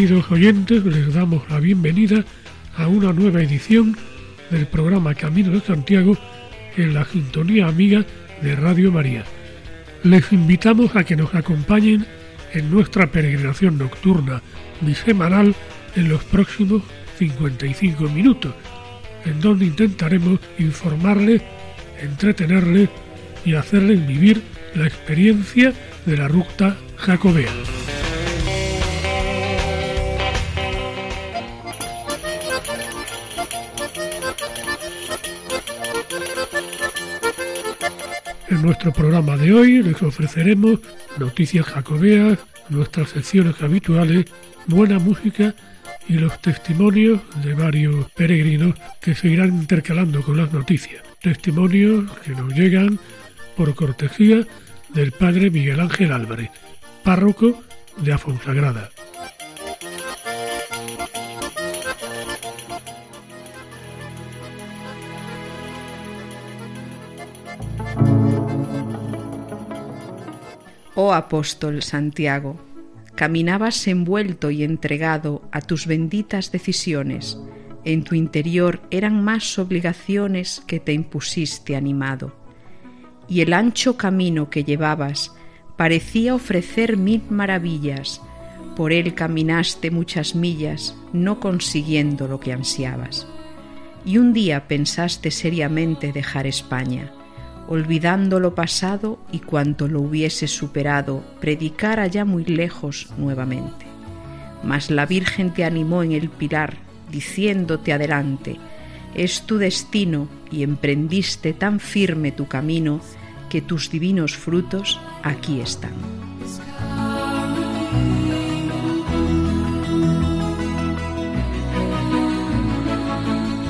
Queridos oyentes, les damos la bienvenida a una nueva edición del programa Camino de Santiago en la sintonía amiga de Radio María. Les invitamos a que nos acompañen en nuestra peregrinación nocturna bisemanal en los próximos 55 minutos, en donde intentaremos informarles, entretenerles y hacerles vivir la experiencia de la ruta jacobea. Nuestro programa de hoy les ofreceremos noticias jacobeas, nuestras secciones habituales, buena música y los testimonios de varios peregrinos que se intercalando con las noticias. Testimonios que nos llegan por cortesía del padre Miguel Ángel Álvarez, párroco de Afonsagrada. Oh apóstol Santiago, caminabas envuelto y entregado a tus benditas decisiones. En tu interior eran más obligaciones que te impusiste animado. Y el ancho camino que llevabas parecía ofrecer mil maravillas. Por él caminaste muchas millas, no consiguiendo lo que ansiabas. Y un día pensaste seriamente dejar España olvidando lo pasado y cuanto lo hubiese superado, predicar allá muy lejos nuevamente. Mas la Virgen te animó en el pilar, diciéndote adelante, es tu destino y emprendiste tan firme tu camino que tus divinos frutos aquí están.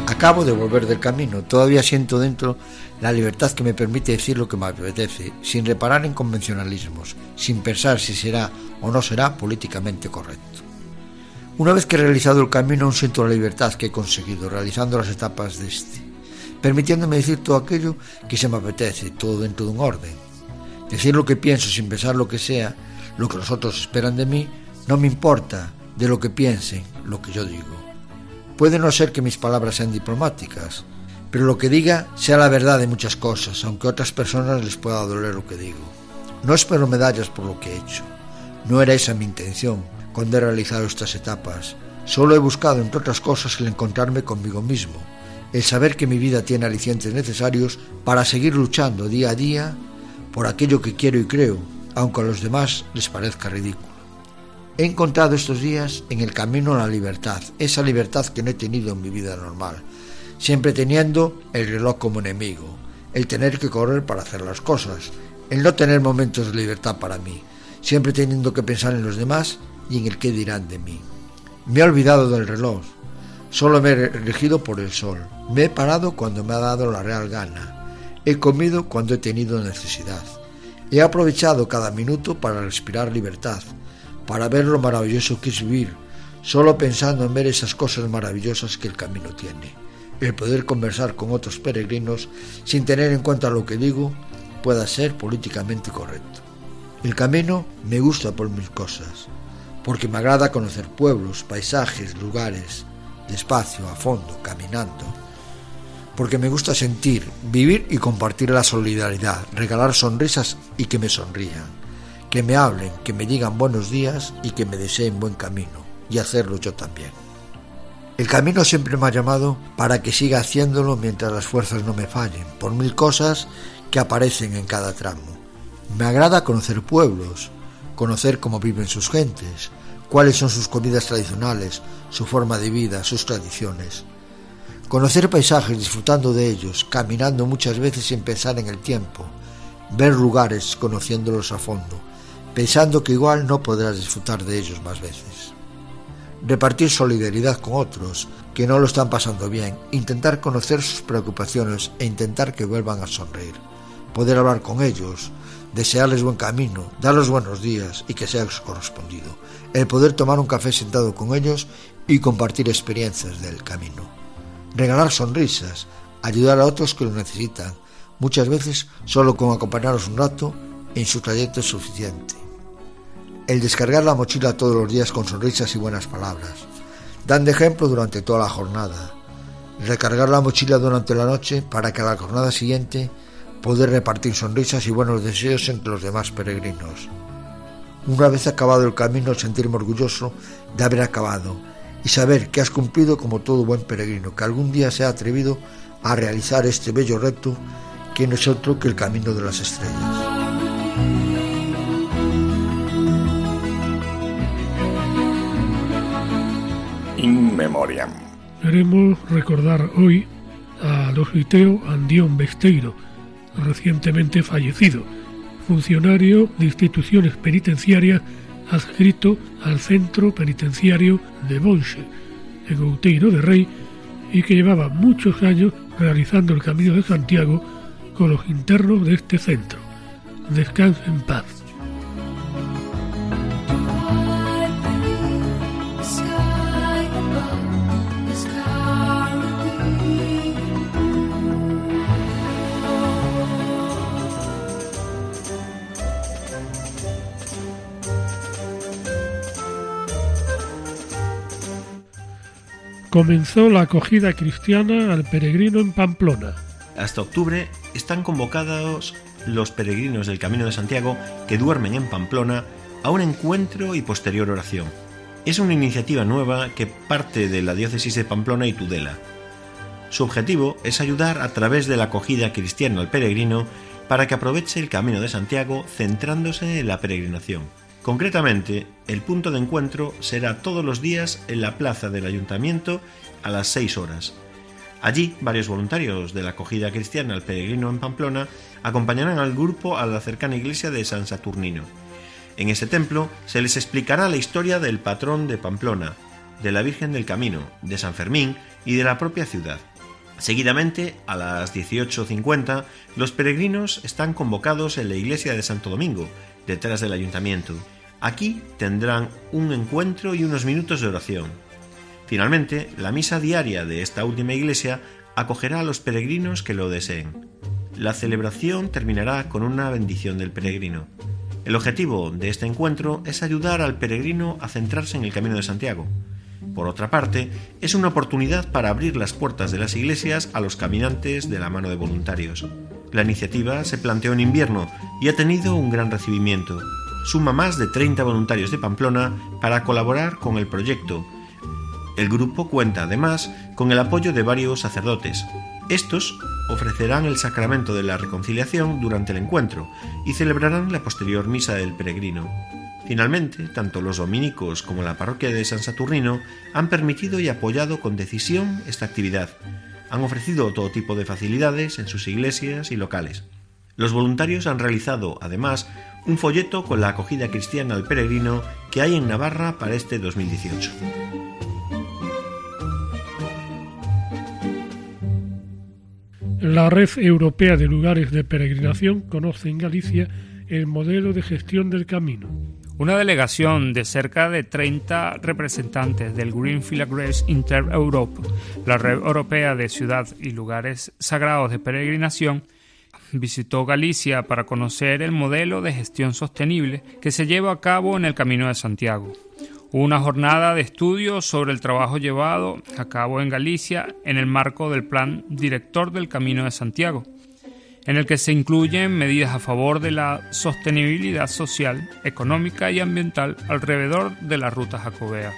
Acabo de volver del camino, todavía siento dentro la libertad que me permite decir lo que me apetece, sin reparar en convencionalismos, sin pensar si será o no será políticamente correcto. Una vez que he realizado el camino, aún siento la libertad que he conseguido realizando las etapas de este, permitiéndome decir todo aquello que se me apetece, todo dentro de un orden. Decir lo que pienso sin pensar lo que sea, lo que los otros esperan de mí, no me importa de lo que piensen, lo que yo digo. Puede no ser que mis palabras sean diplomáticas, pero lo que diga sea la verdad de muchas cosas, aunque a otras personas les pueda doler lo que digo. No espero medallas por lo que he hecho. No era esa mi intención cuando he realizado estas etapas. Solo he buscado, entre otras cosas, el encontrarme conmigo mismo, el saber que mi vida tiene alicientes necesarios para seguir luchando día a día por aquello que quiero y creo, aunque a los demás les parezca ridículo. He encontrado estos días en el camino a la libertad, esa libertad que no he tenido en mi vida normal, siempre teniendo el reloj como enemigo, el tener que correr para hacer las cosas, el no tener momentos de libertad para mí, siempre teniendo que pensar en los demás y en el qué dirán de mí. Me he olvidado del reloj, solo me he regido por el sol, me he parado cuando me ha dado la real gana, he comido cuando he tenido necesidad, he aprovechado cada minuto para respirar libertad, para ver lo maravilloso que es vivir, solo pensando en ver esas cosas maravillosas que el camino tiene. El poder conversar con otros peregrinos sin tener en cuenta lo que digo pueda ser políticamente correcto. El camino me gusta por mil cosas, porque me agrada conocer pueblos, paisajes, lugares, despacio, a fondo, caminando. Porque me gusta sentir, vivir y compartir la solidaridad, regalar sonrisas y que me sonrían que me hablen, que me digan buenos días y que me deseen buen camino, y hacerlo yo también. El camino siempre me ha llamado para que siga haciéndolo mientras las fuerzas no me fallen, por mil cosas que aparecen en cada tramo. Me agrada conocer pueblos, conocer cómo viven sus gentes, cuáles son sus comidas tradicionales, su forma de vida, sus tradiciones. Conocer paisajes disfrutando de ellos, caminando muchas veces sin pensar en el tiempo, ver lugares conociéndolos a fondo, pensando que igual no podrás disfrutar de ellos más veces. Repartir solidaridad con otros que no lo están pasando bien, intentar conocer sus preocupaciones e intentar que vuelvan a sonreír, poder hablar con ellos, desearles buen camino, darles buenos días y que sea correspondido, el poder tomar un café sentado con ellos y compartir experiencias del camino, regalar sonrisas, ayudar a otros que lo necesitan, muchas veces solo con acompañarlos un rato en su trayecto es suficiente. El descargar la mochila todos los días con sonrisas y buenas palabras, dan de ejemplo durante toda la jornada, recargar la mochila durante la noche para que a la jornada siguiente poder repartir sonrisas y buenos deseos entre los demás peregrinos. Una vez acabado el camino, sentirme orgulloso de haber acabado y saber que has cumplido como todo buen peregrino, que algún día se ha atrevido a realizar este bello reto que no es otro que el camino de las estrellas. Queremos recordar hoy a Lositeo Andión Besteiro, recientemente fallecido, funcionario de instituciones penitenciarias adscrito al centro penitenciario de Bonche, en Outeiro de Rey, y que llevaba muchos años realizando el Camino de Santiago con los internos de este centro. Descanse en paz. Comenzó la acogida cristiana al peregrino en Pamplona. Hasta octubre están convocados los peregrinos del Camino de Santiago que duermen en Pamplona a un encuentro y posterior oración. Es una iniciativa nueva que parte de la diócesis de Pamplona y Tudela. Su objetivo es ayudar a través de la acogida cristiana al peregrino para que aproveche el Camino de Santiago centrándose en la peregrinación. Concretamente, el punto de encuentro será todos los días en la plaza del ayuntamiento a las 6 horas. Allí, varios voluntarios de la acogida cristiana al peregrino en Pamplona acompañarán al grupo a la cercana iglesia de San Saturnino. En ese templo se les explicará la historia del patrón de Pamplona, de la Virgen del Camino, de San Fermín y de la propia ciudad. Seguidamente, a las 18.50, los peregrinos están convocados en la iglesia de Santo Domingo, detrás del ayuntamiento. Aquí tendrán un encuentro y unos minutos de oración. Finalmente, la misa diaria de esta última iglesia acogerá a los peregrinos que lo deseen. La celebración terminará con una bendición del peregrino. El objetivo de este encuentro es ayudar al peregrino a centrarse en el camino de Santiago. Por otra parte, es una oportunidad para abrir las puertas de las iglesias a los caminantes de la mano de voluntarios. La iniciativa se planteó en invierno y ha tenido un gran recibimiento. Suma más de 30 voluntarios de Pamplona para colaborar con el proyecto. El grupo cuenta además con el apoyo de varios sacerdotes. Estos ofrecerán el sacramento de la reconciliación durante el encuentro y celebrarán la posterior misa del peregrino. Finalmente, tanto los dominicos como la parroquia de San Saturnino han permitido y apoyado con decisión esta actividad, han ofrecido todo tipo de facilidades en sus iglesias y locales. Los voluntarios han realizado, además, un folleto con la acogida cristiana al peregrino que hay en Navarra para este 2018. La Red Europea de Lugares de Peregrinación conoce en Galicia el modelo de gestión del camino. Una delegación de cerca de 30 representantes del Greenfield Grace Inter Europe, la red europea de ciudad y lugares sagrados de peregrinación, visitó Galicia para conocer el modelo de gestión sostenible que se lleva a cabo en el Camino de Santiago. Una jornada de estudio sobre el trabajo llevado a cabo en Galicia en el marco del Plan Director del Camino de Santiago, en el que se incluyen medidas a favor de la sostenibilidad social, económica y ambiental alrededor de la ruta jacobea.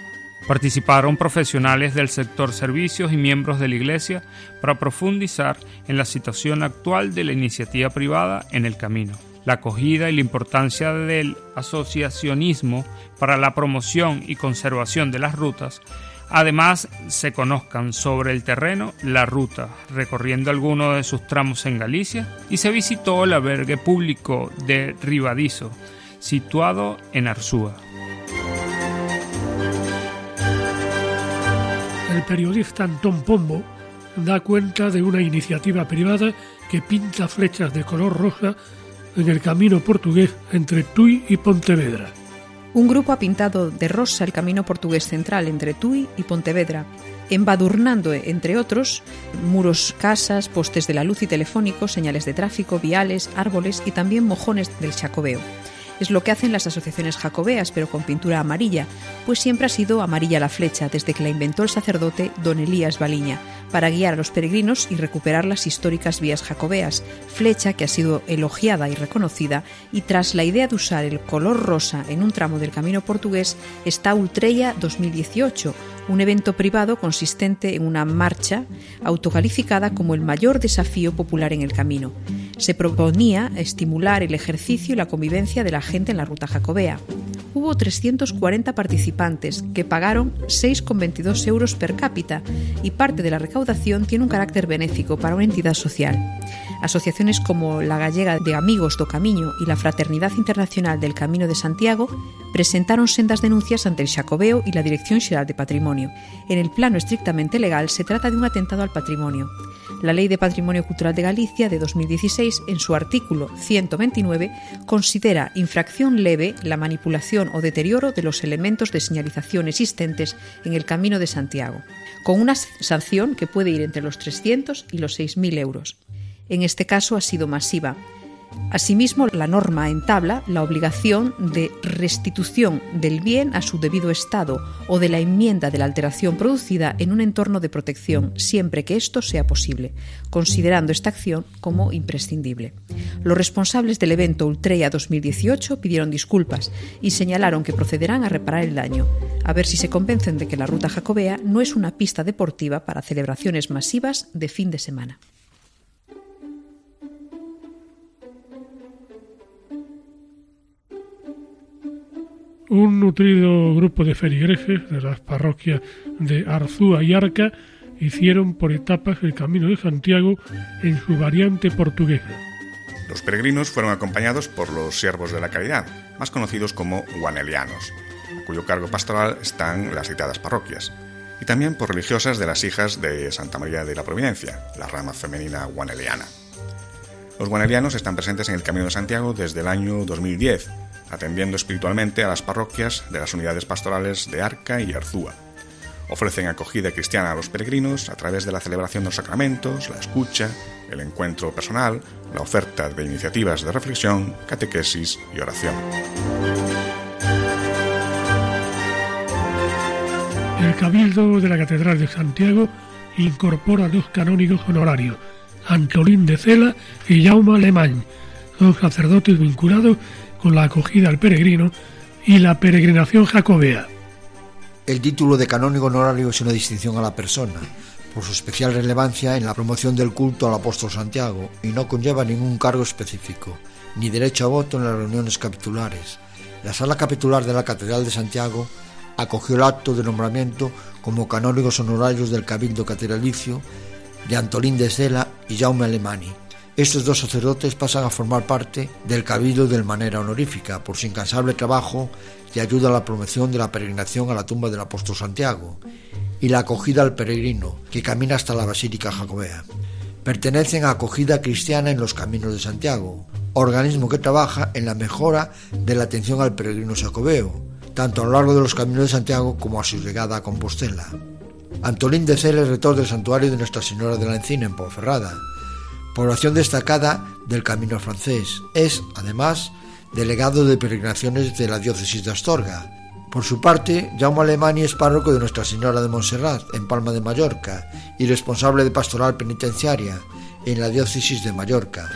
Participaron profesionales del sector servicios y miembros de la Iglesia para profundizar en la situación actual de la iniciativa privada en el camino, la acogida y la importancia del asociacionismo para la promoción y conservación de las rutas Además, se conozcan sobre el terreno la ruta, recorriendo algunos de sus tramos en Galicia, y se visitó el albergue público de Ribadizo, situado en Arzúa. El periodista Antón Pombo da cuenta de una iniciativa privada que pinta flechas de color roja en el camino portugués entre Tui y Pontevedra. Un grupo ha pintado de rosa el camino portugués central entre Tui y Pontevedra, embadurnando, entre otros, muros, casas, postes de la luz y telefónicos, señales de tráfico, viales, árboles y también mojones del Chacobeo. Es lo que hacen las asociaciones jacobeas, pero con pintura amarilla, pues siempre ha sido amarilla la flecha desde que la inventó el sacerdote don Elías Baliña, para guiar a los peregrinos y recuperar las históricas vías jacobeas, flecha que ha sido elogiada y reconocida, y tras la idea de usar el color rosa en un tramo del camino portugués está Ultreya 2018, un evento privado consistente en una marcha autocalificada como el mayor desafío popular en el camino. Se proponía estimular el ejercicio y la convivencia de la gente en la ruta jacobea. Hubo 340 participantes que pagaron 6,22 euros per cápita y parte de la recaudación tiene un carácter benéfico para una entidad social. Asociaciones como la Gallega de Amigos do Camiño y la Fraternidad Internacional del Camino de Santiago presentaron sendas denuncias ante el Xacobeo y la Dirección Xeral de Patrimonio. En el plano estrictamente legal se trata de un atentado al patrimonio. La Ley de Patrimonio Cultural de Galicia de 2016, en su artículo 129, considera infracción leve la manipulación o deterioro de los elementos de señalización existentes en el Camino de Santiago, con una sanción que puede ir entre los 300 y los 6.000 euros. En este caso ha sido masiva, Asimismo, la norma entabla la obligación de restitución del bien a su debido estado o de la enmienda de la alteración producida en un entorno de protección, siempre que esto sea posible, considerando esta acción como imprescindible. Los responsables del evento Ultreya 2018 pidieron disculpas y señalaron que procederán a reparar el daño, a ver si se convencen de que la ruta jacobea no es una pista deportiva para celebraciones masivas de fin de semana. Un nutrido grupo de feligreses de las parroquias de Arzúa y Arca hicieron por etapas el Camino de Santiago en su variante portuguesa. Los peregrinos fueron acompañados por los siervos de la caridad, más conocidos como guanelianos, a cuyo cargo pastoral están las citadas parroquias, y también por religiosas de las hijas de Santa María de la Providencia, la rama femenina guaneliana. Los guanelianos están presentes en el Camino de Santiago desde el año 2010 atendiendo espiritualmente a las parroquias de las unidades pastorales de Arca y Arzúa. Ofrecen acogida cristiana a los peregrinos a través de la celebración de los sacramentos, la escucha, el encuentro personal, la oferta de iniciativas de reflexión, catequesis y oración. El Cabildo de la Catedral de Santiago incorpora dos canónigos honorarios, Antolín de Cela y Jaume Alemán, dos sacerdotes vinculados con la acogida al peregrino y la peregrinación jacobea. El título de canónigo honorario es una distinción a la persona, por su especial relevancia en la promoción del culto al apóstol Santiago y no conlleva ningún cargo específico, ni derecho a voto en las reuniones capitulares. La sala capitular de la Catedral de Santiago acogió el acto de nombramiento como canónigos honorarios del Cabildo Catedralicio de Antolín de Sela y Jaume Alemani, estos dos sacerdotes pasan a formar parte del cabildo de manera honorífica por su incansable trabajo y ayuda a la promoción de la peregrinación a la tumba del apóstol Santiago y la acogida al peregrino que camina hasta la Basílica Jacobea. Pertenecen a Acogida Cristiana en los Caminos de Santiago, organismo que trabaja en la mejora de la atención al peregrino jacobeo, tanto a lo largo de los Caminos de Santiago como a su llegada a Compostela. Antolín de Cel es rector del santuario de Nuestra Señora de la Encina en Ponferrada población destacada del Camino francés. Es, además, delegado de peregrinaciones de la diócesis de Astorga. Por su parte, Jaume Alemani es párroco de Nuestra Señora de Montserrat, en Palma de Mallorca, y responsable de pastoral penitenciaria en la diócesis de Mallorca.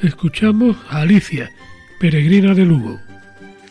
Escuchamos a Alicia, peregrina de Lugo.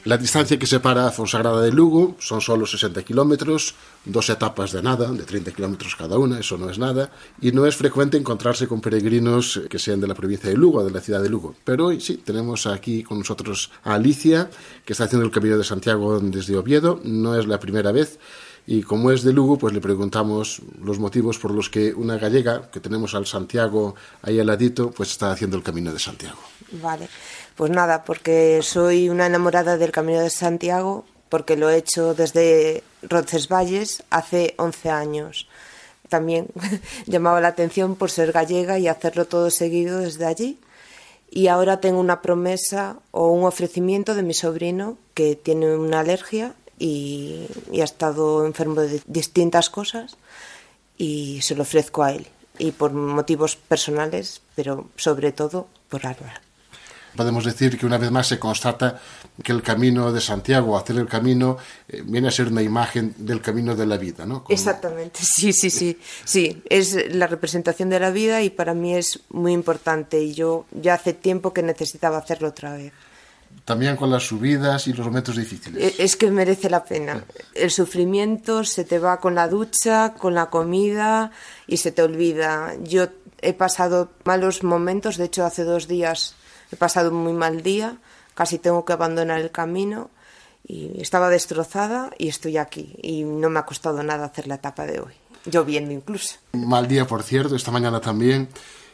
La distancia que separa a Fonsagrada de Lugo son solo 60 kilómetros, dos etapas de nada, de 30 kilómetros cada una, eso no es nada, y no es frecuente encontrarse con peregrinos que sean de la provincia de Lugo, de la ciudad de Lugo. Pero hoy sí, tenemos aquí con nosotros a Alicia, que está haciendo el Camino de Santiago desde Oviedo, no es la primera vez, y como es de Lugo, pues le preguntamos los motivos por los que una gallega, que tenemos al Santiago ahí al ladito, pues está haciendo el Camino de Santiago. Vale, pues nada, porque soy una enamorada del Camino de Santiago, porque lo he hecho desde Roncesvalles hace 11 años. También llamaba la atención por ser gallega y hacerlo todo seguido desde allí. Y ahora tengo una promesa o un ofrecimiento de mi sobrino que tiene una alergia y, y ha estado enfermo de distintas cosas y se lo ofrezco a él. Y por motivos personales, pero sobre todo por Álvaro podemos decir que una vez más se constata que el camino de Santiago, hacer el camino, eh, viene a ser una imagen del camino de la vida, ¿no? Exactamente, sí, sí, sí, sí, es la representación de la vida y para mí es muy importante y yo ya hace tiempo que necesitaba hacerlo otra vez. También con las subidas y los momentos difíciles. E, es que merece la pena. El sufrimiento se te va con la ducha, con la comida y se te olvida. Yo he pasado malos momentos, de hecho hace dos días he pasado un muy mal día, casi tengo que abandonar el camino y estaba destrozada y estoy aquí y no me ha costado nada hacer la etapa de hoy, lloviendo incluso. Mal día, por cierto, esta mañana también.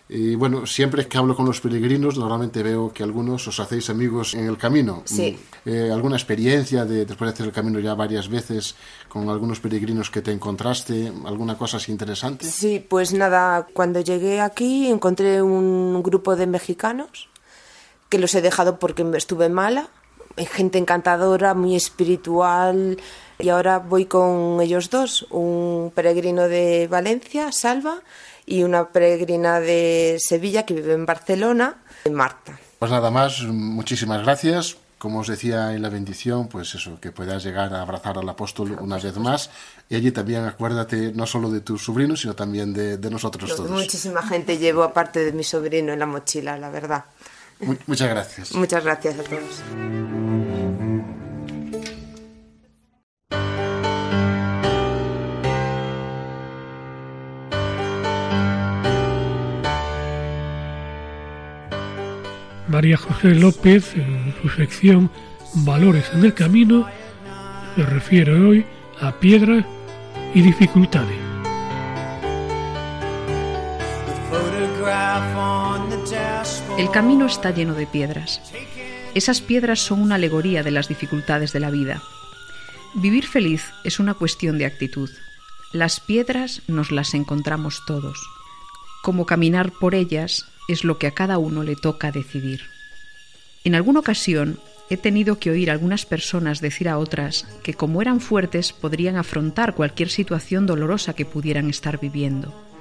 Y bueno, siempre que hablo con los peregrinos, normalmente veo que algunos os hacéis amigos en el camino. Sí. Eh, ¿Alguna experiencia de, después de hacer el camino ya varias veces con algunos peregrinos que te encontraste? ¿Alguna cosa así interesante? Sí, pues nada, cuando llegué aquí encontré un grupo de mexicanos que los he dejado porque estuve mala. Gente encantadora, muy espiritual. Y ahora voy con ellos dos, un peregrino de Valencia, Salva, y una peregrina de Sevilla que vive en Barcelona, Marta. Pues nada más, muchísimas gracias. Como os decía en la bendición, pues eso, que puedas llegar a abrazar al apóstol una vez más. Y allí también acuérdate no solo de tus sobrinos, sino también de, de nosotros todos. Muchísima gente llevo aparte de mi sobrino en la mochila, la verdad. Muchas gracias. Muchas gracias a todos. María José López, en su sección Valores en el Camino, se refiere hoy a piedras y dificultades. El camino está lleno de piedras. Esas piedras son una alegoría de las dificultades de la vida. Vivir feliz es una cuestión de actitud. Las piedras nos las encontramos todos. Como caminar por ellas es lo que a cada uno le toca decidir. En alguna ocasión he tenido que oír a algunas personas decir a otras que como eran fuertes podrían afrontar cualquier situación dolorosa que pudieran estar viviendo.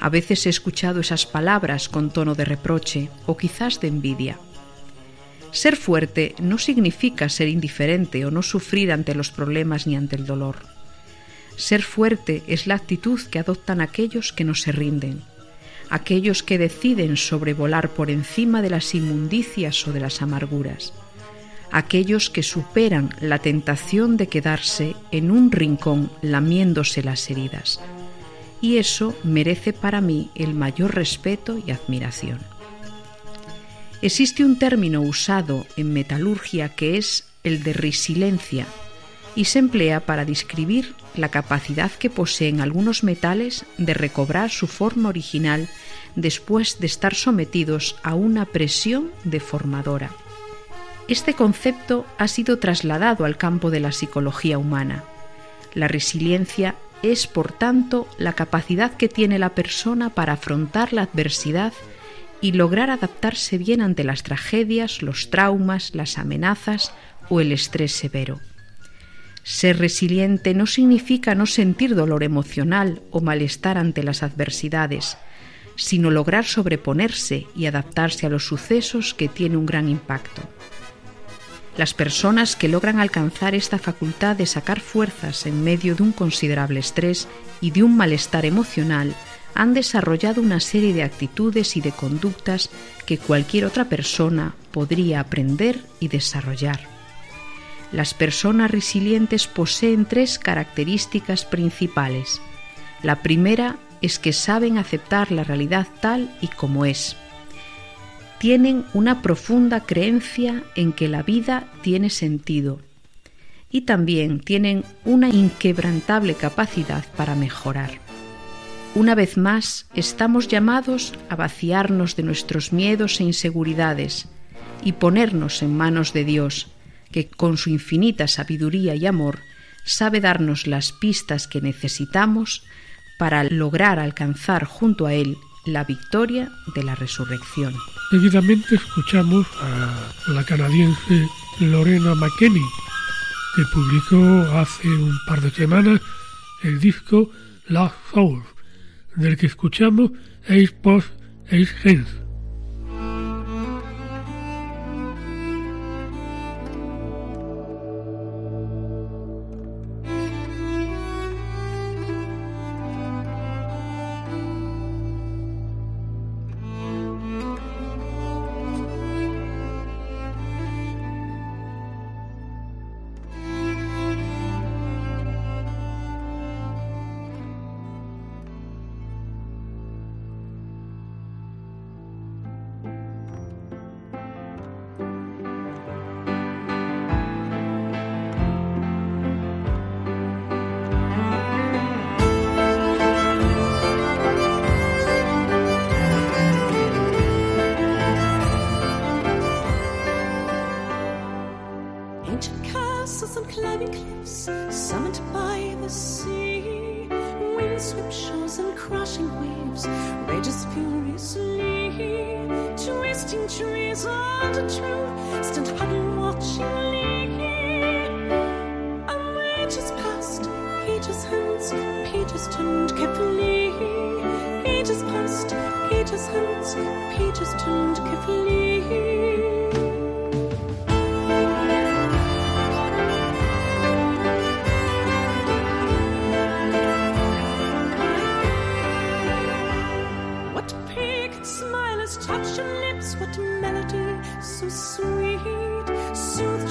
A veces he escuchado esas palabras con tono de reproche o quizás de envidia. Ser fuerte no significa ser indiferente o no sufrir ante los problemas ni ante el dolor. Ser fuerte es la actitud que adoptan aquellos que no se rinden, aquellos que deciden sobrevolar por encima de las inmundicias o de las amarguras, aquellos que superan la tentación de quedarse en un rincón lamiéndose las heridas, y eso merece para mí el mayor respeto y admiración. Existe un término usado en metalurgia que es el de resiliencia y se emplea para describir la capacidad que poseen algunos metales de recobrar su forma original después de estar sometidos a una presión deformadora. Este concepto ha sido trasladado al campo de la psicología humana. La resiliencia es, por tanto, la capacidad que tiene la persona para afrontar la adversidad y lograr adaptarse bien ante las tragedias, los traumas, las amenazas o el estrés severo. Ser resiliente no significa no sentir dolor emocional o malestar ante las adversidades, sino lograr sobreponerse y adaptarse a los sucesos que tiene un gran impacto. Las personas que logran alcanzar esta facultad de sacar fuerzas en medio de un considerable estrés y de un malestar emocional han desarrollado una serie de actitudes y de conductas que cualquier otra persona podría aprender y desarrollar. Las personas resilientes poseen tres características principales. La primera es que saben aceptar la realidad tal y como es tienen una profunda creencia en que la vida tiene sentido y también tienen una inquebrantable capacidad para mejorar. Una vez más, estamos llamados a vaciarnos de nuestros miedos e inseguridades y ponernos en manos de Dios, que con su infinita sabiduría y amor sabe darnos las pistas que necesitamos para lograr alcanzar junto a Él la victoria de la resurrección. Seguidamente escuchamos a la canadiense Lorena McKenney, que publicó hace un par de semanas el disco Last Soul, del que escuchamos Ace Post Ace Gens.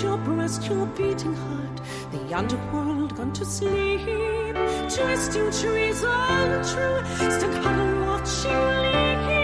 your breast, your beating heart, the underworld gone to sleep, twisting trees untrue, stuck on watching leaves.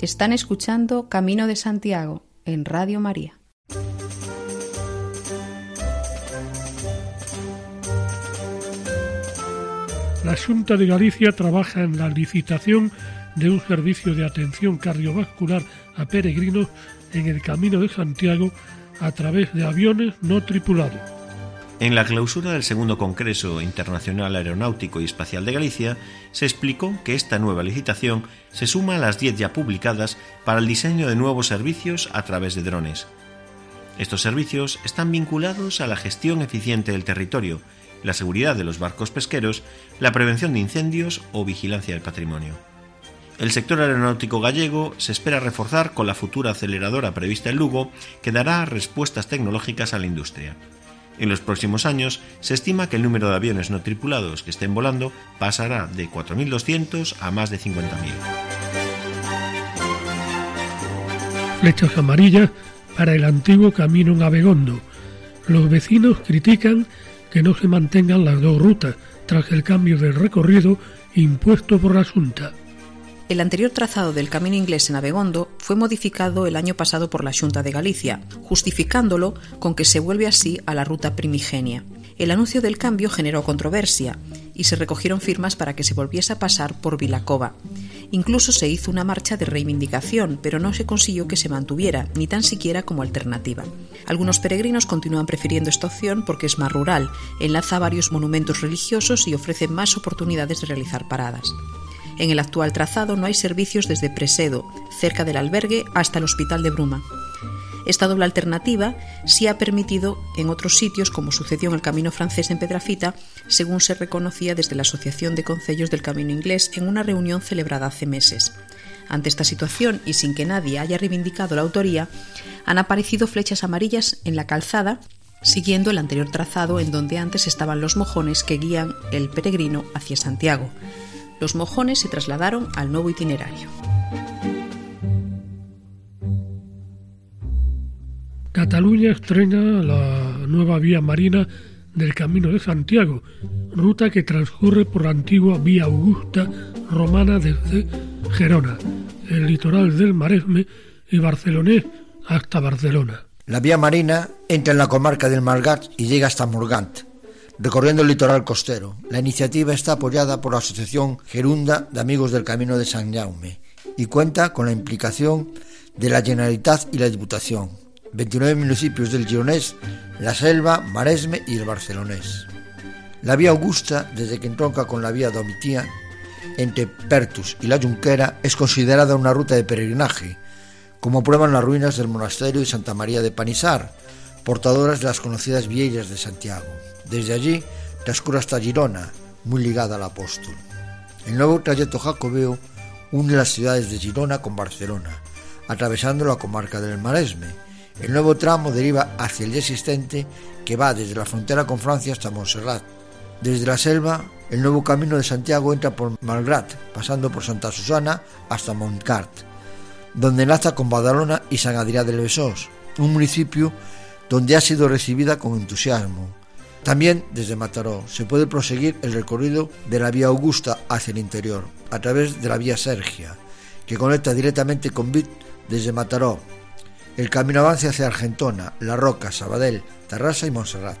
Están escuchando Camino de Santiago en Radio María. La Junta de Galicia trabaja en la licitación de un servicio de atención cardiovascular a peregrinos en el Camino de Santiago a través de aviones no tripulados. En la clausura del segundo Congreso Internacional Aeronáutico y Espacial de Galicia se explicó que esta nueva licitación se suma a las 10 ya publicadas para el diseño de nuevos servicios a través de drones. Estos servicios están vinculados a la gestión eficiente del territorio, la seguridad de los barcos pesqueros, la prevención de incendios o vigilancia del patrimonio. El sector aeronáutico gallego se espera reforzar con la futura aceleradora prevista en Lugo que dará respuestas tecnológicas a la industria. En los próximos años se estima que el número de aviones no tripulados que estén volando pasará de 4.200 a más de 50.000. Flechas amarillas para el antiguo camino Navegondo. Los vecinos critican que no se mantengan las dos rutas tras el cambio del recorrido impuesto por la Junta. El anterior trazado del camino inglés en Abegondo fue modificado el año pasado por la Junta de Galicia, justificándolo con que se vuelve así a la ruta primigenia. El anuncio del cambio generó controversia y se recogieron firmas para que se volviese a pasar por Vilacova. Incluso se hizo una marcha de reivindicación, pero no se consiguió que se mantuviera, ni tan siquiera como alternativa. Algunos peregrinos continúan prefiriendo esta opción porque es más rural, enlaza varios monumentos religiosos y ofrece más oportunidades de realizar paradas. En el actual trazado no hay servicios desde Presedo, cerca del albergue, hasta el Hospital de Bruma. Esta doble alternativa sí ha permitido en otros sitios, como sucedió en el Camino francés en Pedrafita, según se reconocía desde la Asociación de Concellos del Camino Inglés en una reunión celebrada hace meses. Ante esta situación y sin que nadie haya reivindicado la autoría, han aparecido flechas amarillas en la calzada siguiendo el anterior trazado en donde antes estaban los mojones que guían el peregrino hacia Santiago los mojones se trasladaron al nuevo itinerario. Cataluña estrena la nueva vía marina del Camino de Santiago, ruta que transcurre por la antigua vía Augusta romana desde Gerona, el litoral del Maresme y Barcelonés hasta Barcelona. La vía marina entra en la comarca del Malgat y llega hasta Morgant, recorriendo el litoral costero. La iniciativa está apoyada por la Asociación Gerunda de Amigos del Camino de San Jaume y cuenta con la implicación de la Generalitat y la Diputación. 29 municipios del Gironés, La Selva, Maresme y el Barcelonés. La vía Augusta, desde que entronca con la vía Domitía, entre Pertus y la Junquera, es considerada una ruta de peregrinaje, como prueban las ruinas del monasterio de Santa María de Panisar, portadoras de las conocidas vieiras de Santiago. Desde allí transcurre hasta Girona, muy ligada al apóstol. El nuevo trayecto jacobeo une las ciudades de Girona con Barcelona, atravesando la comarca del Maresme. El nuevo tramo deriva hacia el ya existente que va desde la frontera con Francia hasta Montserrat. Desde la selva, el nuevo camino de Santiago entra por Malgrat, pasando por Santa Susana hasta Montcart, donde enlaza con Badalona y San Adrià del Besós, un municipio donde ha sido recibida con entusiasmo, también desde Mataró se puede proseguir el recorrido de la vía Augusta hacia el interior, a través de la vía Sergia, que conecta directamente con Vit desde Mataró. El camino avanza hacia Argentona, La Roca, Sabadell, Tarrasa y Montserrat.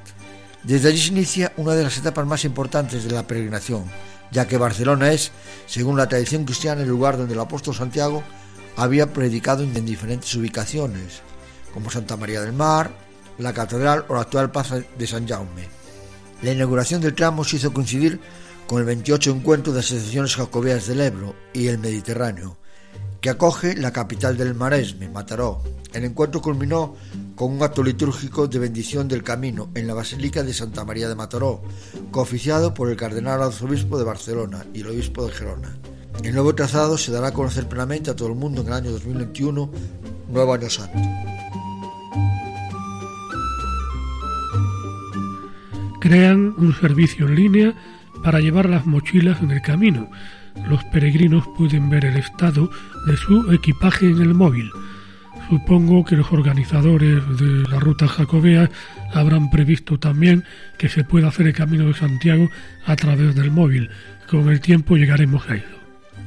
Desde allí se inicia una de las etapas más importantes de la peregrinación, ya que Barcelona es, según la tradición cristiana, el lugar donde el apóstol Santiago había predicado en diferentes ubicaciones, como Santa María del Mar, la catedral o la actual plaza de San Jaume. La inauguración del tramo se hizo coincidir con el 28 encuentro de asociaciones jacobeas del Ebro y el Mediterráneo, que acoge la capital del Maresme, Mataró. El encuentro culminó con un acto litúrgico de bendición del camino en la Basílica de Santa María de Mataró, cooficiado por el cardenal arzobispo de Barcelona y el obispo de Gerona. El nuevo trazado se dará a conocer plenamente a todo el mundo en el año 2021, nuevo año santo. Crean un servicio en línea para llevar las mochilas en el camino. Los peregrinos pueden ver el estado de su equipaje en el móvil. Supongo que los organizadores de la ruta jacobea habrán previsto también que se pueda hacer el camino de Santiago a través del móvil. Con el tiempo llegaremos a ello.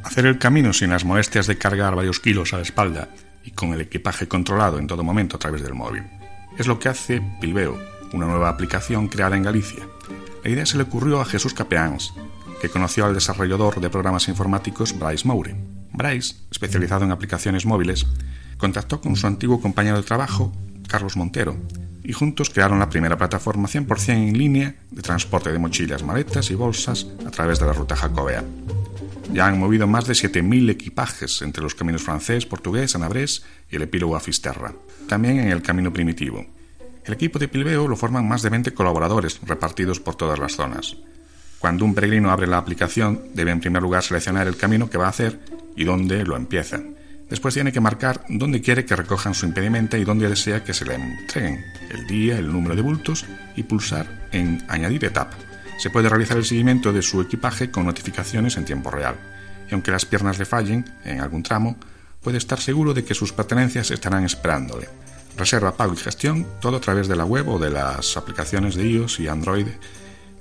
Hacer el camino sin las molestias de cargar varios kilos a la espalda y con el equipaje controlado en todo momento a través del móvil. Es lo que hace Pilbeo, una nueva aplicación creada en Galicia. La idea se le ocurrió a Jesús Capeáns, que conoció al desarrollador de programas informáticos Bryce Moure. Bryce, especializado en aplicaciones móviles, contactó con su antiguo compañero de trabajo, Carlos Montero, y juntos crearon la primera plataforma 100% en línea de transporte de mochilas, maletas y bolsas a través de la ruta jacobea. Ya han movido más de 7.000 equipajes entre los caminos francés, portugués, anabrés y el epílogo a Fisterra, también en el camino primitivo. El equipo de Pilbeo lo forman más de 20 colaboradores repartidos por todas las zonas. Cuando un peregrino abre la aplicación, debe en primer lugar seleccionar el camino que va a hacer y dónde lo empieza. Después tiene que marcar dónde quiere que recojan su impedimento y dónde desea que se le entreguen, el día, el número de bultos y pulsar en Añadir etapa. Se puede realizar el seguimiento de su equipaje con notificaciones en tiempo real. Y aunque las piernas le fallen en algún tramo, puede estar seguro de que sus pertenencias estarán esperándole. Reserva, pago y gestión, todo a través de la web o de las aplicaciones de iOS y Android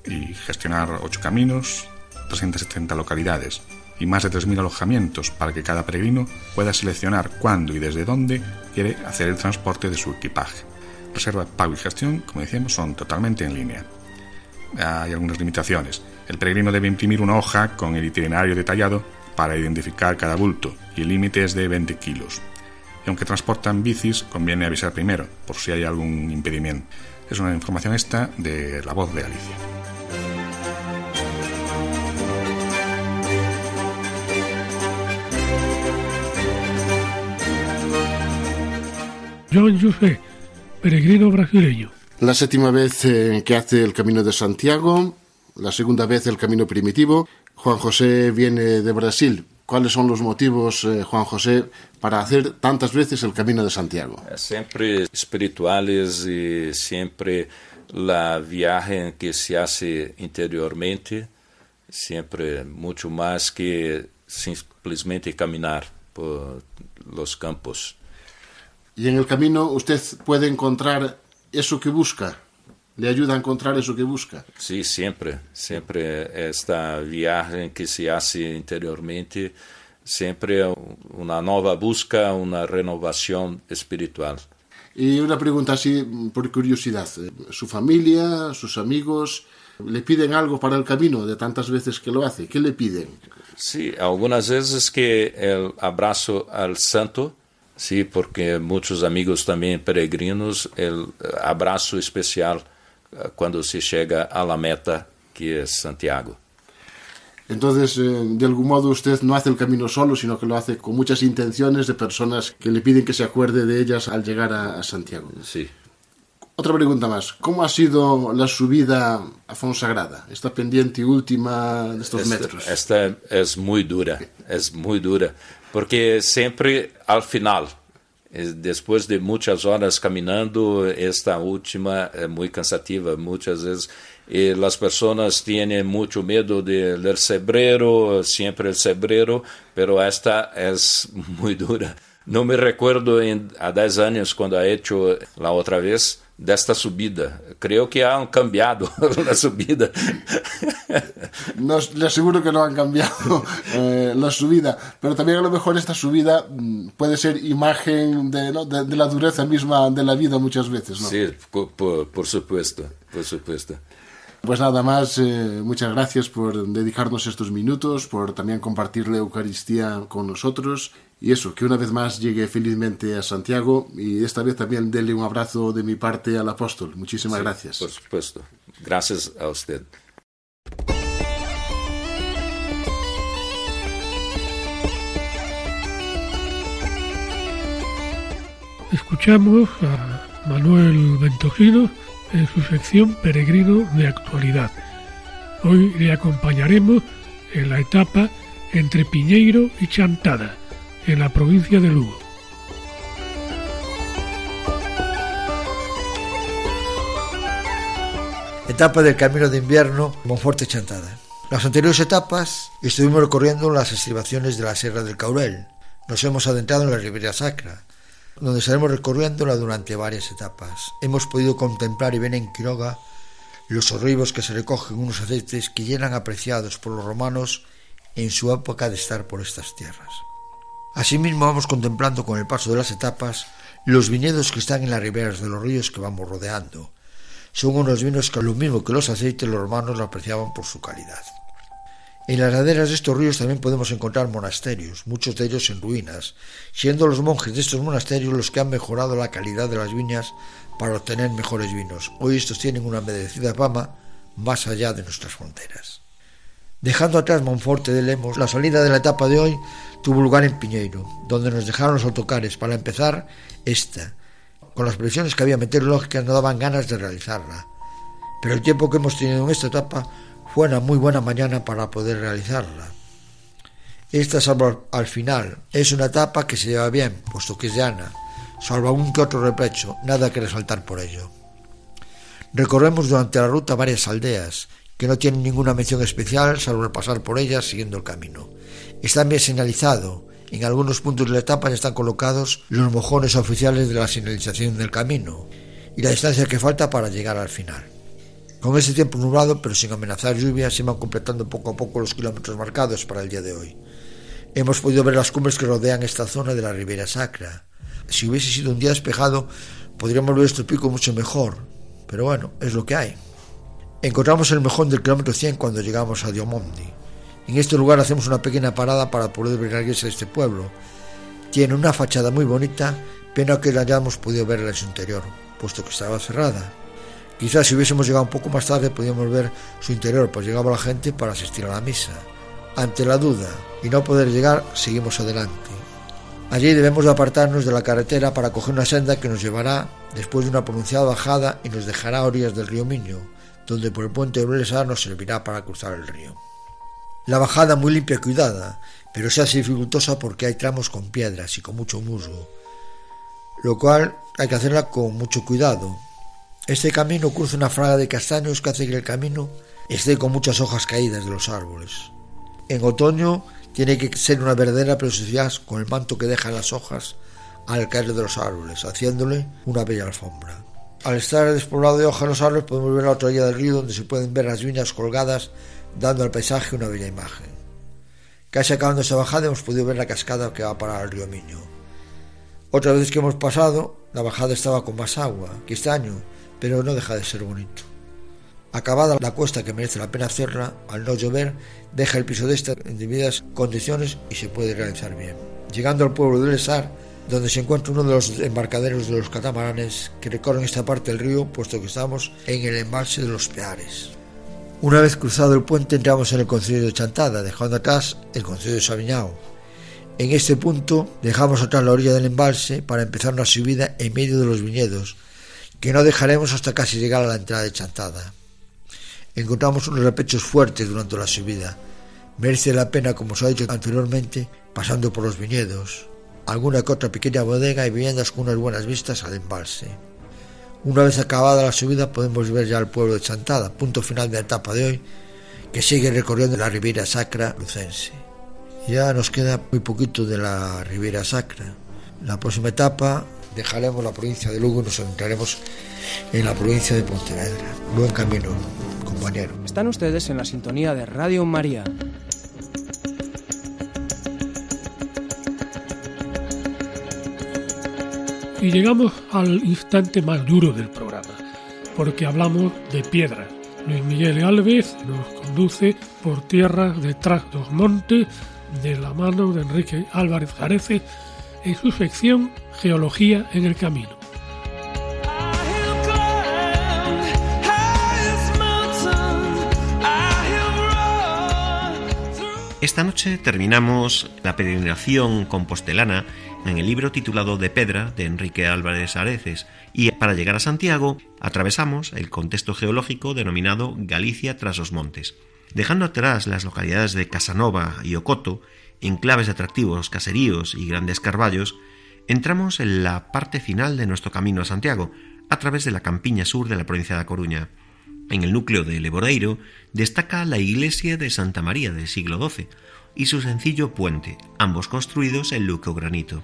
y gestionar 8 caminos, 370 localidades y más de 3.000 alojamientos para que cada peregrino pueda seleccionar cuándo y desde dónde quiere hacer el transporte de su equipaje. Reserva, pago y gestión, como decíamos, son totalmente en línea. Hay algunas limitaciones. El peregrino debe imprimir una hoja con el itinerario detallado para identificar cada bulto y el límite es de 20 kilos. Y aunque transportan bicis, conviene avisar primero por si hay algún impedimento. Es una información esta de la voz de Alicia. John José, peregrino brasileño. La séptima vez eh, que hace el Camino de Santiago, la segunda vez el Camino Primitivo. Juan José viene de Brasil. ¿Cuáles son los motivos, eh, Juan José, para hacer tantas veces el Camino de Santiago? Siempre espirituales y siempre la viaje que se hace interiormente, siempre mucho más que simplemente caminar por los campos. Y en el camino usted puede encontrar eso que busca. Le ayuda a encontrar eso que busca. Sí, siempre. Siempre esta viaje que se hace interiormente, siempre una nueva busca, una renovación espiritual. Y una pregunta así por curiosidad. ¿Su familia, sus amigos, le piden algo para el camino de tantas veces que lo hace? ¿Qué le piden? Sí, algunas veces que el abrazo al santo Sí, porque muchos amigos también peregrinos, el abrazo especial eh, cuando se llega a la meta que es Santiago. Entonces, eh, de algún modo usted no hace el camino solo, sino que lo hace con muchas intenciones de personas que le piden que se acuerde de ellas al llegar a, Santiago. Sí. Otra pregunta más. ¿Cómo ha sido la subida a Fonsagrada? Esta pendiente última de estos esta, metros. Esta es muy dura, es muy dura. porque sempre ao final, eh, depois de muitas horas caminhando, esta última é muito cansativa. Muitas vezes e as pessoas têm muito medo de ler cebreiro, sempre o cebreiro, pero esta é muito dura. Não me recuerdo em, há 10 anos, quando ha hecho a outra vez, desta subida. Creo que han cambiado la subida. No, le aseguro que no han cambiado eh, la subida, pero también a lo mejor esta subida mm, puede ser imagen de, ¿no? de, de, la dureza misma de la vida muchas veces. ¿no? Sí, por, por supuesto, por supuesto. Pues nada más, eh, muchas gracias por dedicarnos estos minutos, por también compartir la Eucaristía con nosotros y eso, que una vez más llegue felizmente a Santiago y esta vez también dele un abrazo de mi parte al apóstol. Muchísimas sí, gracias. Por supuesto. Gracias a usted. Escuchamos a Manuel Ventojino en su sección Peregrino de Actualidad. Hoy le acompañaremos en la etapa entre Piñeiro y Chantada, en la provincia de Lugo. Etapa del Camino de Invierno, Monforte Chantada. Las anteriores etapas estuvimos recorriendo las estribaciones de la Sierra del Caurel. Nos hemos adentrado en la Ribera Sacra, donde estaremos recorriéndola durante varias etapas. Hemos podido contemplar y ver en Quiroga los horribos que se recogen unos aceites que ya eran apreciados por los romanos en su época de estar por estas tierras. Asimismo vamos contemplando con el paso de las etapas los viñedos que están en las riberas de los ríos que vamos rodeando. Son unos vinos que lo mismo que los aceites los romanos lo apreciaban por su calidad. En las laderas de estos ríos también podemos encontrar monasterios, muchos de ellos en ruinas, siendo los monjes de estos monasterios los que han mejorado la calidad de las viñas para obtener mejores vinos. Hoy estos tienen una merecida fama más allá de nuestras fronteras. Dejando atrás Monforte de Lemos, la salida de la etapa de hoy tuvo lugar en Piñeiro, donde nos dejaron los autocares para empezar esta. Con las previsiones que había meteorológicas no daban ganas de realizarla. Pero el tiempo que hemos tenido en esta etapa fue una muy buena mañana para poder realizarla. Esta, salvo al final, es una etapa que se lleva bien, puesto que es llana, salvo algún que otro repecho, nada que resaltar por ello. Recorremos durante la ruta varias aldeas, que no tienen ninguna mención especial salvo el pasar por ellas siguiendo el camino. Está bien señalizado, en algunos puntos de la etapa están colocados los mojones oficiales de la señalización del camino y la distancia que falta para llegar al final. Con ese tiempo nublado, pero sin amenazar lluvia, se van completando poco a poco los kilómetros marcados para el día de hoy. Hemos podido ver las cumbres que rodean esta zona de la Ribera Sacra. Si hubiese sido un día despejado, podríamos ver este pico mucho mejor, pero bueno, es lo que hay. Encontramos el mejón del kilómetro 100 cuando llegamos a Diomondi. En este lugar hacemos una pequeña parada para poder ver de este pueblo. Tiene una fachada muy bonita, pena que la hayamos podido ver en su interior, puesto que estaba cerrada. Quizás si hubiésemos llegado un poco más tarde podíamos ver su interior, pues llegaba la gente para asistir a la misa. Ante la duda y no poder llegar, seguimos adelante. Allí debemos de apartarnos de la carretera para coger una senda que nos llevará después de una pronunciada bajada y nos dejará a orillas del río Miño, donde por el puente de Blesa nos servirá para cruzar el río. La bajada muy limpia y cuidada, pero se hace dificultosa porque hay tramos con piedras y con mucho musgo, lo cual hay que hacerla con mucho cuidado, este camino cruza una fraga de castaños que hace que el camino esté con muchas hojas caídas de los árboles. En otoño tiene que ser una verdadera preciosidad con el manto que dejan las hojas al caer de los árboles, haciéndole una bella alfombra. Al estar despoblado de hojas los árboles podemos ver la otra orilla del río donde se pueden ver las viñas colgadas dando al paisaje una bella imagen. Casi acabando esa bajada hemos podido ver la cascada que va para el río Miño. Otra vez que hemos pasado, la bajada estaba con más agua que este año, pero no deja de ser bonito. Acabada la cuesta que merece la pena hacerla, al no llover, deja el piso de esta en debidas condiciones y se puede realizar bien. Llegando al pueblo de Lesar, donde se encuentra uno de los embarcaderos de los catamaranes que recorren esta parte del río, puesto que estamos en el embalse de los Peares. Una vez cruzado el puente entramos en el concilio de Chantada, dejando atrás el concilio de Sabiñao. En este punto dejamos atrás la orilla del embalse para empezar una subida en medio de los viñedos, que no dejaremos hasta casi llegar a la entrada de Chantada. Encontramos unos repechos fuertes durante la subida. Merece la pena, como os ha dicho anteriormente, pasando por los viñedos, alguna que otra pequeña bodega y viviendas con unas buenas vistas al embalse. Una vez acabada la subida podemos ver ya el pueblo de Chantada, punto final de la etapa de hoy, que sigue recorriendo la Riviera Sacra lucense. Ya nos queda muy poquito de la Riviera Sacra. La próxima etapa dejaremos la provincia de Lugo y nos entraremos en la provincia de Pontevedra. Buen camino, compañero. Están ustedes en la sintonía de Radio María. Y llegamos al instante más duro del programa, porque hablamos de piedra. Luis Miguel Alves nos conduce por tierras detrás de los montes de la mano de Enrique Álvarez Jarece en su sección Geología en el Camino. Esta noche terminamos la peregrinación compostelana en el libro titulado De Pedra de Enrique Álvarez Areces y para llegar a Santiago atravesamos el contexto geológico denominado Galicia tras los montes. Dejando atrás las localidades de Casanova y Ocoto, enclaves atractivos, caseríos y grandes carballos, entramos en la parte final de nuestro camino a Santiago, a través de la campiña sur de la provincia de Coruña. En el núcleo de Leboreiro destaca la iglesia de Santa María del siglo XII y su sencillo puente, ambos construidos en granito.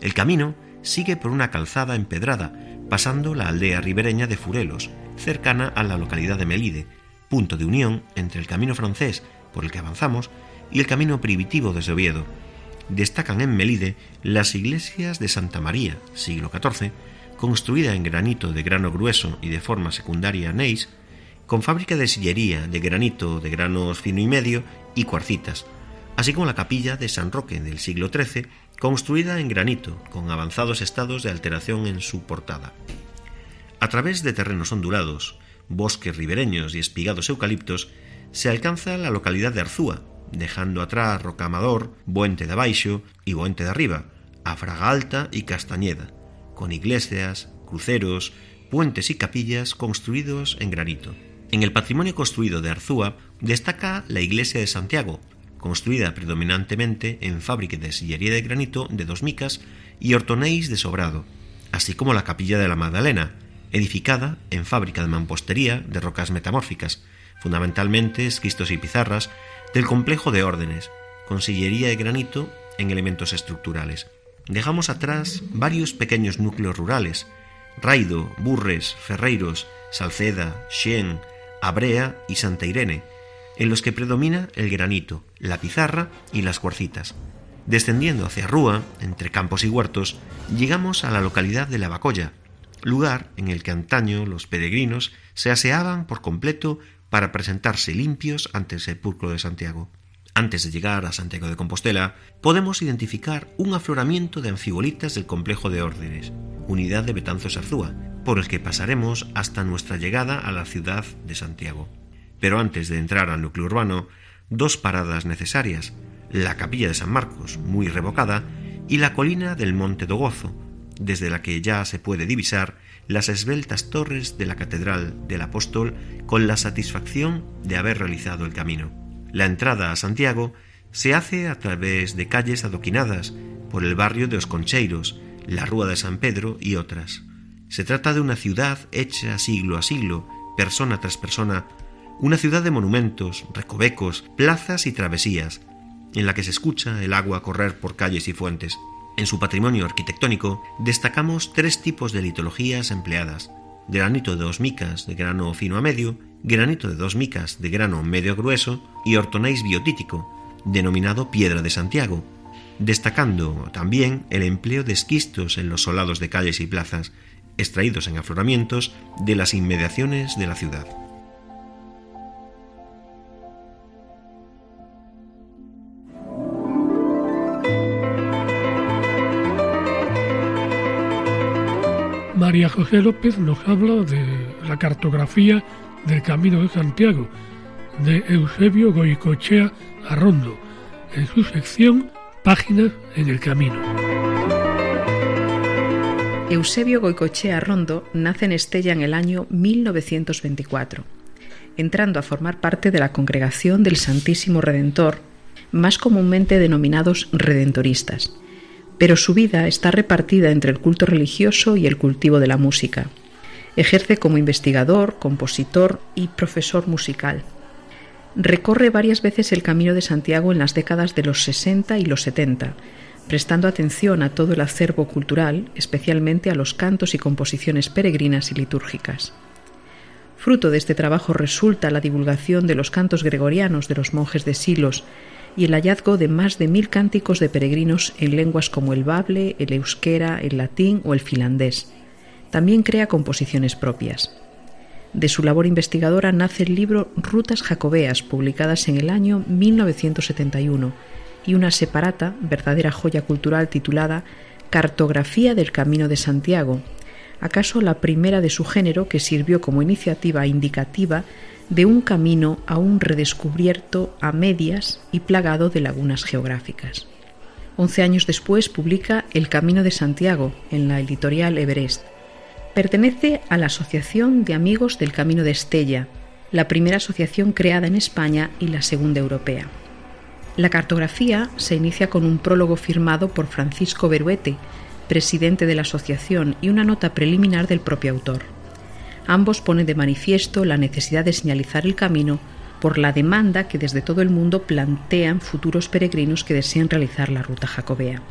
El camino sigue por una calzada empedrada, pasando la aldea ribereña de Furelos, cercana a la localidad de Melide, punto de unión entre el camino francés por el que avanzamos y el camino primitivo desde Oviedo. Destacan en Melide las iglesias de Santa María, siglo XIV, construida en granito de grano grueso y de forma secundaria neis, con fábrica de sillería de granito de granos fino y medio y cuarcitas, así como la capilla de San Roque del siglo XIII, construida en granito, con avanzados estados de alteración en su portada. A través de terrenos ondulados, bosques ribereños y espigados eucaliptos, se alcanza la localidad de Arzúa, dejando atrás Rocamadour, Buente de Abaixo y Buente de Arriba, a Fraga Alta y Castañeda, con iglesias, cruceros, puentes y capillas construidos en granito. En el patrimonio construido de Arzúa destaca la iglesia de Santiago, construida predominantemente en fábrica de sillería de granito de dos micas y hortonéis de sobrado, así como la capilla de la Magdalena, edificada en fábrica de mampostería de rocas metamórficas, fundamentalmente esquistos y pizarras, del complejo de órdenes, con sillería de granito en elementos estructurales. Dejamos atrás varios pequeños núcleos rurales, Raido, Burres, Ferreiros, Salceda, Xen, Abrea y Santa Irene, en los que predomina el granito, la pizarra y las cuarcitas. Descendiendo hacia Rúa, entre campos y huertos, llegamos a la localidad de Lavacolla, lugar en el que antaño los peregrinos se aseaban por completo para presentarse limpios ante el sepulcro de Santiago. Antes de llegar a Santiago de Compostela, podemos identificar un afloramiento de anfibolitas del complejo de órdenes, unidad de Betanzos Arzúa, por el que pasaremos hasta nuestra llegada a la ciudad de Santiago. Pero antes de entrar al núcleo urbano, dos paradas necesarias, la capilla de San Marcos, muy revocada, y la colina del Monte do Gozo, desde la que ya se puede divisar las esbeltas torres de la Catedral del Apóstol con la satisfacción de haber realizado el camino. La entrada a Santiago se hace a través de calles adoquinadas por el barrio de Os Concheiros, la Rúa de San Pedro y otras. Se trata de una ciudad hecha siglo a siglo, persona tras persona, una ciudad de monumentos, recovecos, plazas y travesías, en la que se escucha el agua correr por calles y fuentes. En su patrimonio arquitectónico destacamos tres tipos de litologías empleadas, granito de dos micas de grano fino a medio, granito de dos micas de grano medio grueso y ortonéis biotítico, denominado piedra de Santiago, destacando también el empleo de esquistos en los solados de calles y plazas, extraídos en afloramientos de las inmediaciones de la ciudad. María José López nos habla de la cartografía del Camino de Santiago de Eusebio Goicochea Arrondo en su sección Páginas en el Camino. Eusebio Goicochea Arrondo nace en Estella en el año 1924, entrando a formar parte de la Congregación del Santísimo Redentor, más comúnmente denominados redentoristas pero su vida está repartida entre el culto religioso y el cultivo de la música. Ejerce como investigador, compositor y profesor musical. Recorre varias veces el Camino de Santiago en las décadas de los 60 y los 70, prestando atención a todo el acervo cultural, especialmente a los cantos y composiciones peregrinas y litúrgicas. Fruto de este trabajo resulta la divulgación de los cantos gregorianos de los monjes de Silos y el hallazgo de más de mil cánticos de peregrinos en lenguas como el bable, el euskera, el latín o el finlandés. También crea composiciones propias. De su labor investigadora nace el libro Rutas Jacobeas, publicadas en el año 1971, y una separata, verdadera joya cultural titulada Cartografía del Camino de Santiago, acaso la primera de su género que sirvió como iniciativa indicativa de un camino aún redescubierto a medias y plagado de lagunas geográficas. Once años después publica El Camino de Santiago en la editorial Everest. Pertenece a la Asociación de Amigos del Camino de Estella, la primera asociación creada en España y la segunda europea. La cartografía se inicia con un prólogo firmado por Francisco Beruete, presidente de la asociación, y una nota preliminar del propio autor. Ambos ponen de manifiesto la necesidad de señalizar el camino por la demanda que desde todo el mundo plantean futuros peregrinos que desean realizar la ruta jacobea.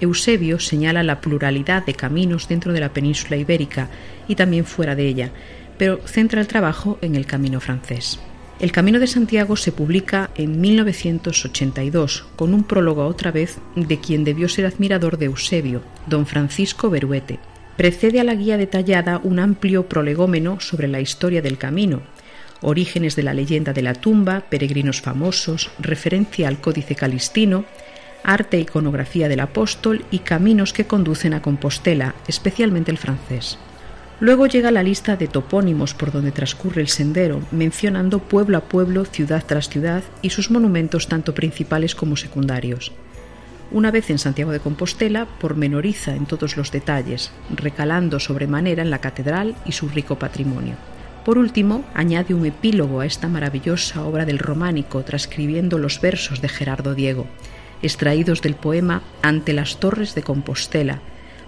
Eusebio señala la pluralidad de caminos dentro de la península ibérica y también fuera de ella, pero centra el trabajo en el camino francés. El Camino de Santiago se publica en 1982 con un prólogo otra vez de quien debió ser admirador de Eusebio, don Francisco Beruete. Precede a la guía detallada un amplio prolegómeno sobre la historia del camino, orígenes de la leyenda de la tumba, peregrinos famosos, referencia al códice calistino, arte e iconografía del apóstol y caminos que conducen a Compostela, especialmente el francés. Luego llega la lista de topónimos por donde transcurre el sendero, mencionando pueblo a pueblo, ciudad tras ciudad y sus monumentos tanto principales como secundarios. Una vez en Santiago de Compostela, pormenoriza en todos los detalles, recalando sobremanera en la catedral y su rico patrimonio. Por último, añade un epílogo a esta maravillosa obra del románico, transcribiendo los versos de Gerardo Diego, extraídos del poema Ante las Torres de Compostela,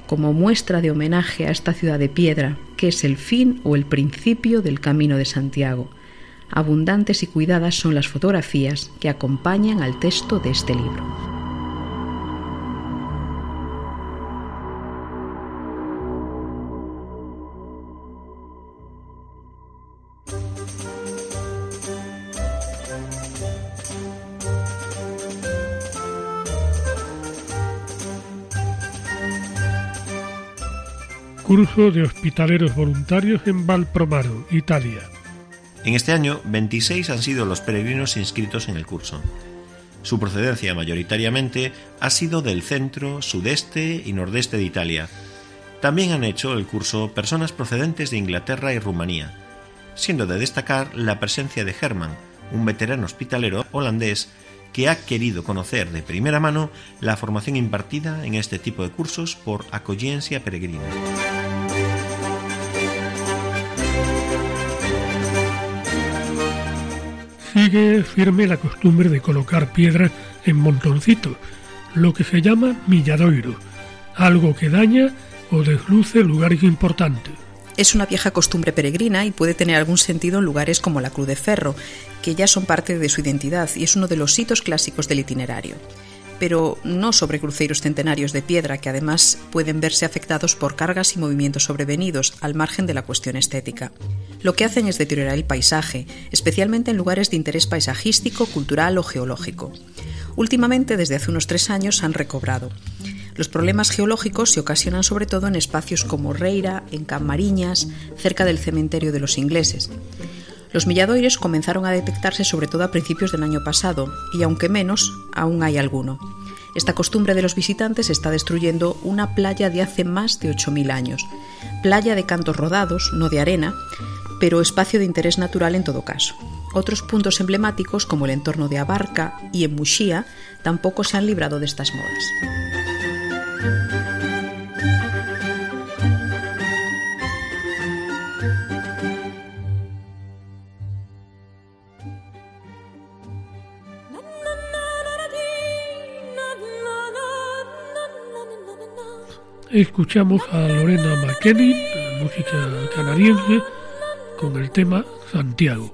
como muestra de homenaje a esta ciudad de piedra, que es el fin o el principio del Camino de Santiago. Abundantes y cuidadas son las fotografías que acompañan al texto de este libro. Curso de hospitaleros voluntarios en Valpromaro, Italia. En este año, 26 han sido los peregrinos inscritos en el curso. Su procedencia mayoritariamente ha sido del centro, sudeste y nordeste de Italia. También han hecho el curso personas procedentes de Inglaterra y Rumanía, siendo de destacar la presencia de Herman, un veterano hospitalero holandés que ha querido conocer de primera mano la formación impartida en este tipo de cursos por Acolliencia Peregrina. Sigue firme la costumbre de colocar piedras en montoncito, lo que se llama milladoiro, algo que daña o desluce lugares importantes. Es una vieja costumbre peregrina y puede tener algún sentido en lugares como la Cruz de Ferro, que ya son parte de su identidad y es uno de los hitos clásicos del itinerario. Pero no sobre cruceros centenarios de piedra que además pueden verse afectados por cargas y movimientos sobrevenidos al margen de la cuestión estética. Lo que hacen es deteriorar el paisaje, especialmente en lugares de interés paisajístico, cultural o geológico. Últimamente, desde hace unos tres años, han recobrado. Los problemas geológicos se ocasionan sobre todo en espacios como Reira, en Camariñas, cerca del cementerio de los ingleses. Los milladoires comenzaron a detectarse sobre todo a principios del año pasado, y aunque menos, aún hay alguno. Esta costumbre de los visitantes está destruyendo una playa de hace más de 8.000 años. Playa de cantos rodados, no de arena, pero espacio de interés natural en todo caso. Otros puntos emblemáticos, como el entorno de Abarca y en Muxía, tampoco se han librado de estas modas. Escuchamos a Lorena McKenny, música canadiense, con el tema Santiago.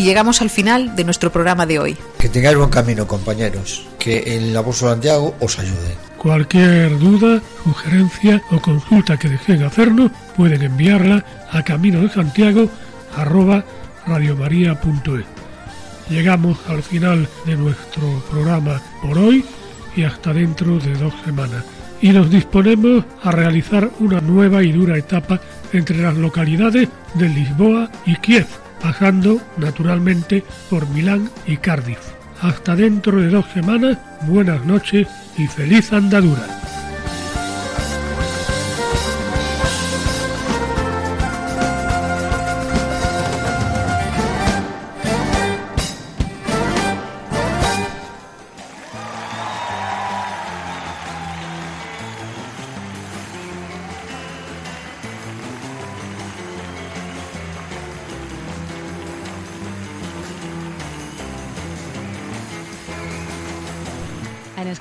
Y llegamos al final de nuestro programa de hoy. Que tengáis buen camino, compañeros. Que el apóstol Santiago os ayude. Cualquier duda, sugerencia o consulta que deseen hacernos, pueden enviarla a camino de Santiago radiomaria.es. Llegamos al final de nuestro programa por hoy y hasta dentro de dos semanas. Y nos disponemos a realizar una nueva y dura etapa entre las localidades de Lisboa y Kiev, pasando naturalmente por Milán y Cardiff. Hasta dentro de dos semanas, buenas noches y feliz andadura.